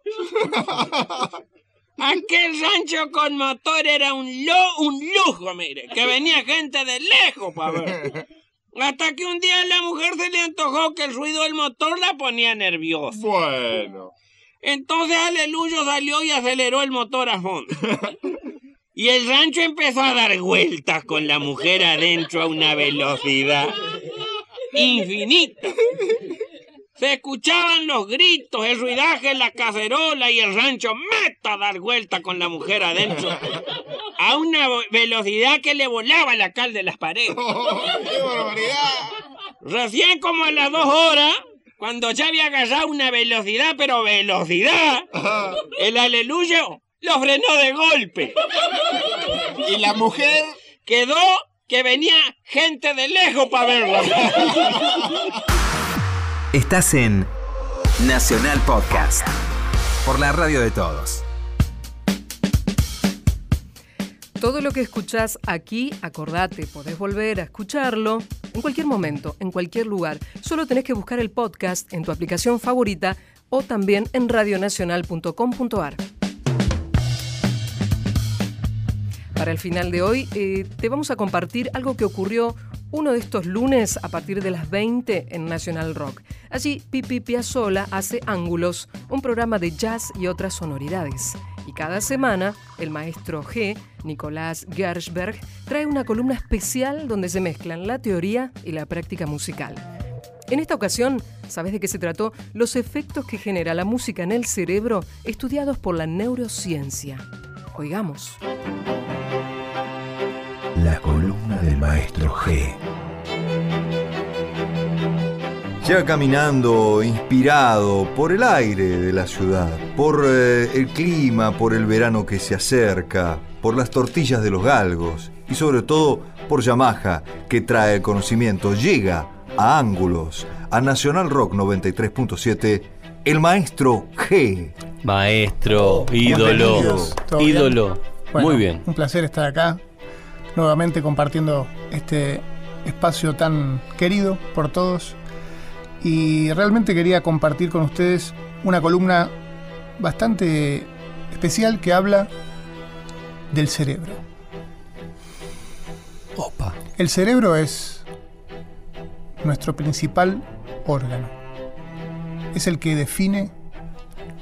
aquel rancho con motor era un, lo, un lujo, mire, que venía gente de lejos para ver. Hasta que un día a la mujer se le antojó que el ruido del motor la ponía nerviosa. Bueno. Entonces Aleluyo salió y aceleró el motor a fondo. Y el rancho empezó a dar vueltas con la mujer adentro a una velocidad infinita. Se escuchaban los gritos, el ruidaje la cacerola y el rancho meta a dar vueltas con la mujer adentro a una velocidad que le volaba la cal de las paredes. ¡Qué barbaridad! Recién como a las dos horas, cuando ya había agarrado una velocidad, pero velocidad, el aleluyo lo frenó de golpe. Y la mujer quedó que venía gente de lejos para verlo. Estás en Nacional Podcast. Por la radio de todos. Todo lo que escuchás aquí, acordate, podés volver a escucharlo en cualquier momento, en cualquier lugar. Solo tenés que buscar el podcast en tu aplicación favorita o también en radionacional.com.ar. Para el final de hoy, eh, te vamos a compartir algo que ocurrió uno de estos lunes a partir de las 20 en National Rock. Allí, Pipi Piazzolla hace Ángulos, un programa de jazz y otras sonoridades. Y cada semana, el maestro G, Nicolás Gershberg, trae una columna especial donde se mezclan la teoría y la práctica musical. En esta ocasión, ¿sabes de qué se trató? Los efectos que genera la música en el cerebro estudiados por la neurociencia. Oigamos. La columna del maestro G. Ya caminando, inspirado por el aire de la ciudad, por eh, el clima, por el verano que se acerca, por las tortillas de los galgos y sobre todo por Yamaha, que trae el conocimiento, llega a Ángulos, a Nacional Rock 93.7, el maestro G. Maestro, ídolo, Bienvenidos. ¿Todo bien? ídolo. Bueno, Muy bien. Un placer estar acá, nuevamente compartiendo este espacio tan querido por todos. Y realmente quería compartir con ustedes una columna bastante especial que habla del cerebro. Opa. El cerebro es nuestro principal órgano. Es el que define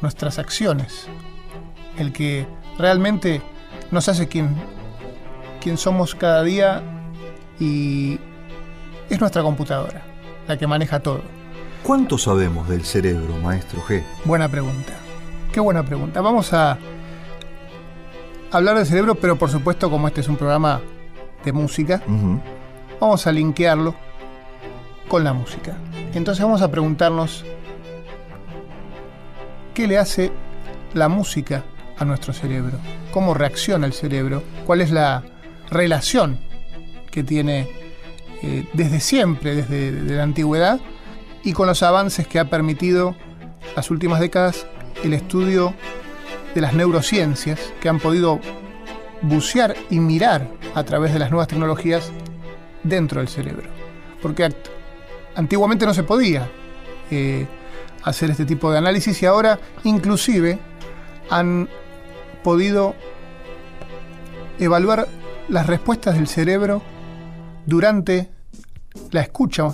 nuestras acciones, el que realmente nos hace quien, quien somos cada día y es nuestra computadora, la que maneja todo. ¿Cuánto sabemos del cerebro, maestro G? Buena pregunta. Qué buena pregunta. Vamos a hablar del cerebro, pero por supuesto, como este es un programa de música, vamos a linkearlo con la música. Entonces vamos a preguntarnos qué le hace la música a nuestro cerebro, cómo reacciona el cerebro, cuál es la relación que tiene eh, desde siempre, desde de la antigüedad, y con los avances que ha permitido las últimas décadas el estudio de las neurociencias que han podido bucear y mirar a través de las nuevas tecnologías dentro del cerebro. Porque antiguamente no se podía eh, hacer este tipo de análisis y ahora inclusive han podido evaluar las respuestas del cerebro durante la escucha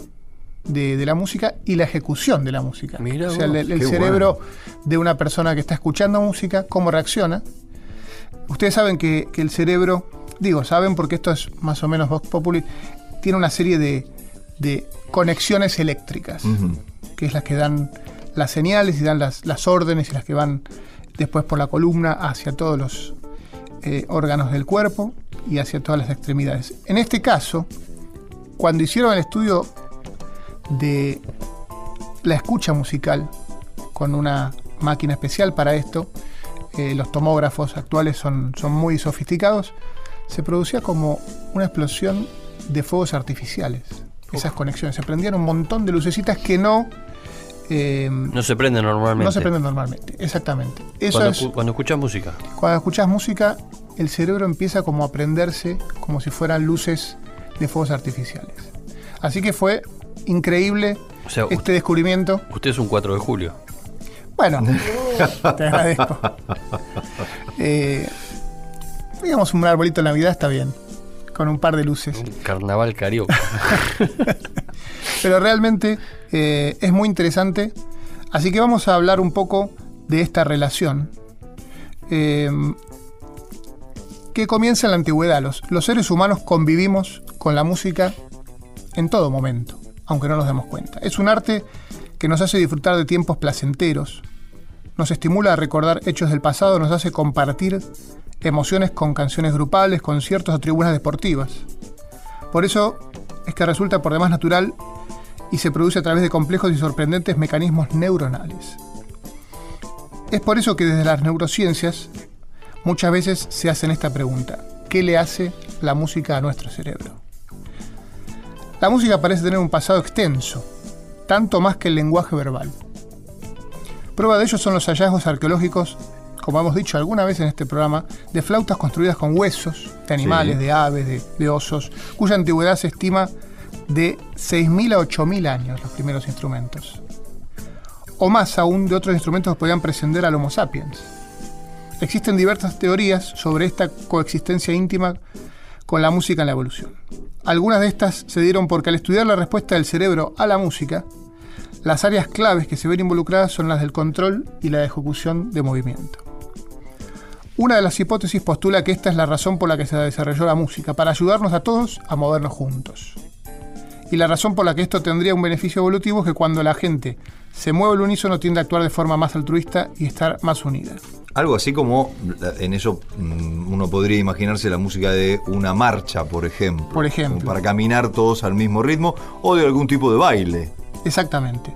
de, de la música y la ejecución de la música. Mira o sea, vos, el, cerebro de una persona que está escuchando música, cómo reacciona. Ustedes saben que, que el cerebro, digo, saben porque esto es más o menos Vox Populi, tiene una serie de, de conexiones eléctricas, que es las que dan las señales y dan las, las órdenes y las que van después por la columna hacia todos los eh, órganos del cuerpo y hacia todas las extremidades. En este caso, cuando hicieron el estudio de la escucha musical con una máquina especial para esto, eh, los tomógrafos actuales son, son muy sofisticados, se producía como una explosión de fuegos artificiales. Esas conexiones. Se prendían un montón de lucecitas que no, eh, No se prende normalmente. no se prenden normalmente. Exactamente. Eso cuando, es cuando escuchas música. cuando escuchas música, el cerebro empieza como a prenderse como si fueran luces de fuegos artificiales. Así que fue increíble O sea, este descubrimiento. Usted es un 4 de julio. Bueno, te agradezco. Eh, digamos un arbolito de Navidad está bien, con un par de luces. Carnaval carioca. Pero realmente eh, es muy interesante. Así que vamos a hablar un poco de esta relación eh, que comienza en la antigüedad. Los, los seres humanos convivimos con la música en todo momento, aunque no nos demos cuenta. Es un arte que nos hace disfrutar de tiempos placenteros, nos estimula a recordar hechos del pasado, nos hace compartir emociones con canciones grupales, conciertos o tribunas deportivas. Por eso es que resulta por demás natural y se produce a través de complejos y sorprendentes mecanismos neuronales. Es por eso que desde las neurociencias muchas veces se hacen esta pregunta. ¿Qué le hace la música a nuestro cerebro? La música parece tener un pasado extenso, tanto más que el lenguaje verbal. Prueba de ello son los hallazgos arqueológicos, como hemos dicho alguna vez en este programa, de flautas construidas con huesos de animales, Sí. de aves, de, de osos, cuya antigüedad se estima de 6.000 a 8.000 años los primeros instrumentos. O más aún de otros instrumentos que podían prescindir al Homo sapiens. Existen diversas teorías sobre esta coexistencia íntima con la música en la evolución. Algunas de estas se dieron porque al estudiar la respuesta del cerebro a la música, las áreas claves que se ven involucradas son las del control y la ejecución de movimiento. Una de las hipótesis postula que esta es la razón por la que se desarrolló la música, para ayudarnos a todos a movernos juntos. Y la razón por la que esto tendría un beneficio evolutivo es que cuando la gente se mueve al unísono tiende a actuar de forma más altruista y estar más unida. Algo así como, en eso mm, uno podría imaginarse la música de una marcha, por ejemplo. Por ejemplo. Como para caminar todos al mismo ritmo o de algún tipo de baile. Exactamente.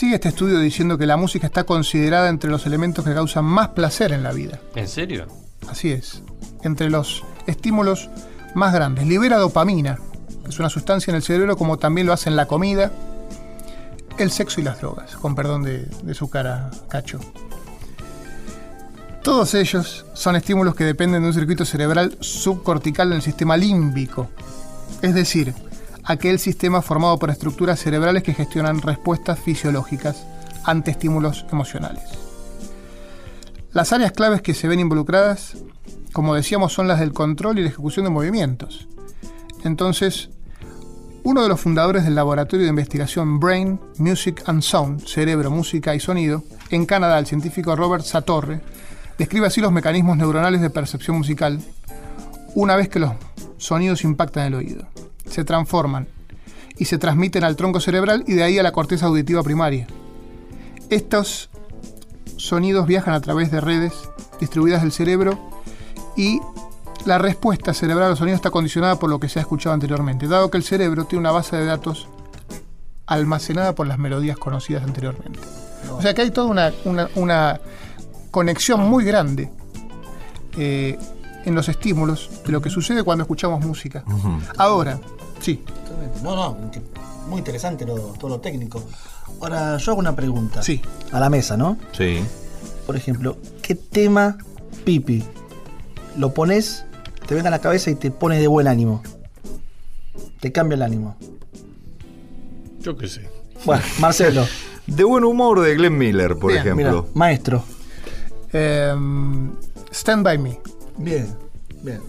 Sigue este estudio diciendo que la música está considerada entre los elementos que causan más placer en la vida. ¿En serio? Así es. Entre los estímulos más grandes. Libera dopamina, que es una sustancia en el cerebro como también lo hacen la comida, el sexo y las drogas, con perdón de, de su cara, Cacho. Todos ellos son estímulos que dependen de un circuito cerebral subcortical en el sistema límbico, es decir, aquel sistema formado por estructuras cerebrales que gestionan respuestas fisiológicas ante estímulos emocionales. Las áreas claves que se ven involucradas, como decíamos, son las del control y la ejecución de movimientos. Entonces, uno de los fundadores del laboratorio de investigación Brain, Music and Sound, Cerebro, Música y Sonido, en Canadá, el científico Robert Satorre, describe así los mecanismos neuronales de percepción musical una vez que los sonidos impactan el oído. Se transforman y se transmiten al tronco cerebral y de ahí a la corteza auditiva primaria. Estos sonidos viajan a través de redes distribuidas del cerebro y la respuesta cerebral a los sonidos está condicionada por lo que se ha escuchado anteriormente, dado que el cerebro tiene una base de datos almacenada por las melodías conocidas anteriormente. O sea que hay toda una, una- una conexión muy grande eh, en los estímulos de lo que sucede cuando escuchamos música. Ahora, sí. Totalmente. No, no, que- muy interesante lo- todo lo técnico. Ahora, yo hago una pregunta. Sí. A la mesa, ¿no? Sí. Por ejemplo, ¿qué tema pipi lo pones, te venga a la cabeza y te pone de buen ánimo? Te cambia el ánimo. Yo qué sé. Bueno, Marcelo. De buen humor de Glenn Miller, por Bien, ejemplo. Mira, maestro. Em, Stand By Me. Bien, bien.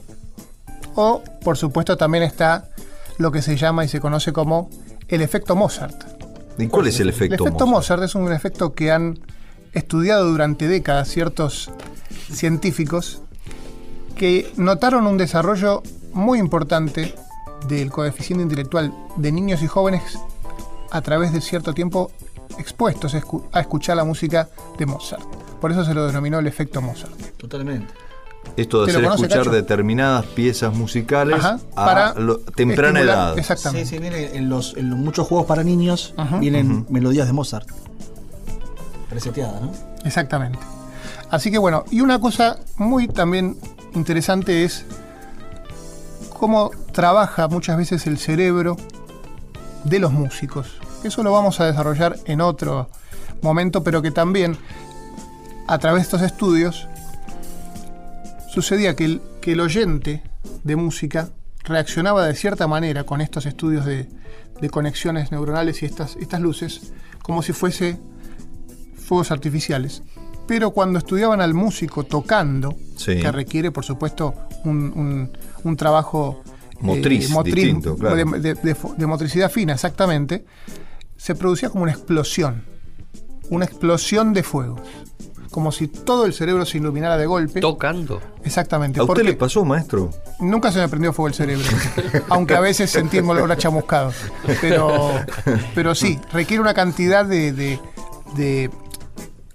O, por supuesto, también está lo que se llama y se conoce como el efecto Mozart. ¿Y cuál es el efecto? el efecto Mozart? Mozart es un efecto que han estudiado durante décadas ciertos científicos que notaron un desarrollo muy importante del coeficiente intelectual de niños y jóvenes a través de cierto tiempo expuestos a escu- a escuchar la música de Mozart. Por eso se lo denominó el efecto Mozart. Totalmente. Esto de ¿Te lo hacer conoce, escuchar Cacho? determinadas piezas musicales Ajá, a para lo- temprana edad. Exactamente. Sí, sí, viene en los, en los muchos juegos para niños vienen melodías de Mozart. Preseteadas, ¿no? Exactamente. Así que bueno, y una cosa muy también interesante es cómo trabaja muchas veces el cerebro de los músicos. Eso lo vamos a desarrollar en otro momento, pero que también a través de estos estudios sucedía que el, que el oyente de música reaccionaba de cierta manera con estos estudios de, de conexiones neuronales y estas, estas luces, como si fuese fuegos artificiales. Pero cuando estudiaban al músico tocando, Sí. que requiere, por supuesto, un, un- un trabajo eh, Motriz, distinto, claro. de, de- de fo- de motricidad fina, exactamente, se producía como una explosión, una explosión de fuegos, como si todo el cerebro se iluminara de golpe. Tocando. Exactamente. ¿A usted le pasó, maestro? Nunca se me prendió fuego el cerebro, aunque a veces sentí el olor a chamuscado. Pero, pero sí, requiere una cantidad de, de- de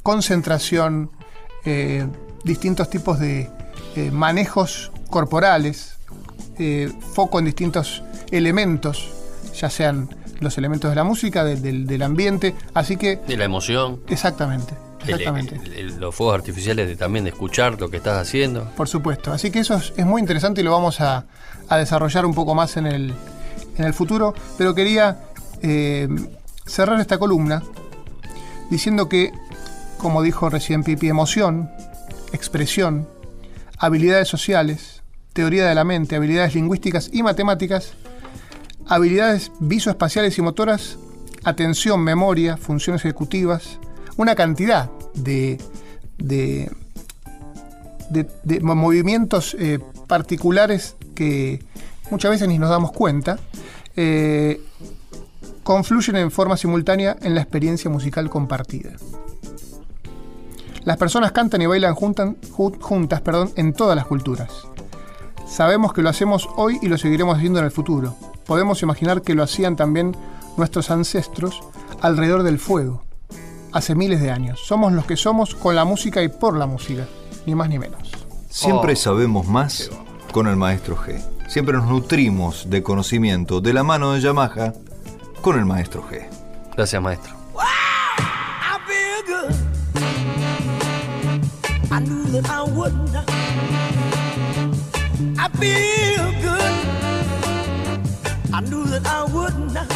concentración, eh, distintos tipos de eh, manejos corporales, eh, foco en distintos elementos, ya sean los elementos de la música, del- del- del ambiente. Así que, De la emoción. exactamente, exactamente. el- el- los fuegos artificiales de, también de escuchar lo que estás haciendo. Por supuesto. Así que eso es, es muy interesante y lo vamos a, a desarrollar un poco más en el, en el futuro. Pero quería eh, cerrar esta columna diciendo que, como dijo recién Pipi, emoción, expresión, habilidades sociales, teoría de la mente, habilidades lingüísticas y matemáticas, habilidades visoespaciales y motoras, atención, memoria, funciones ejecutivas, una cantidad de, de, de- de mo- movimientos eh, particulares que muchas veces ni nos damos cuenta, eh, confluyen en forma simultánea en la experiencia musical compartida. Las personas cantan y bailan juntas perdón, en todas las culturas. Sabemos que lo hacemos hoy y lo seguiremos haciendo en el futuro. Podemos imaginar que lo hacían también nuestros ancestros alrededor del fuego, hace miles de años. Somos los que somos con la música y por la música, ni más ni menos. Siempre Oh. sabemos más con el maestro G. Siempre nos nutrimos de conocimiento de la mano de Yamaha con el maestro G. Gracias, maestro. I feel good. I knew that I wouldn't. I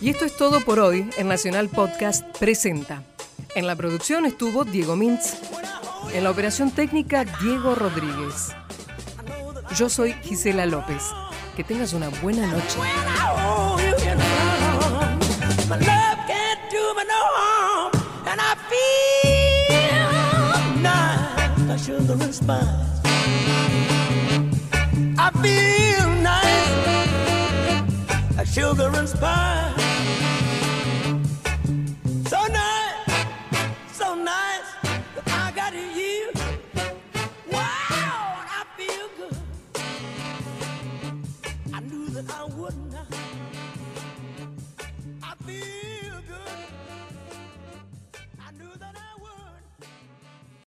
Y esto es todo por hoy. El Nacional Podcast presenta. En la producción estuvo Diego Mintz. En la operación técnica, Diego Rodríguez. Yo soy Gisela López. Que tengas una buena noche. Oh, you can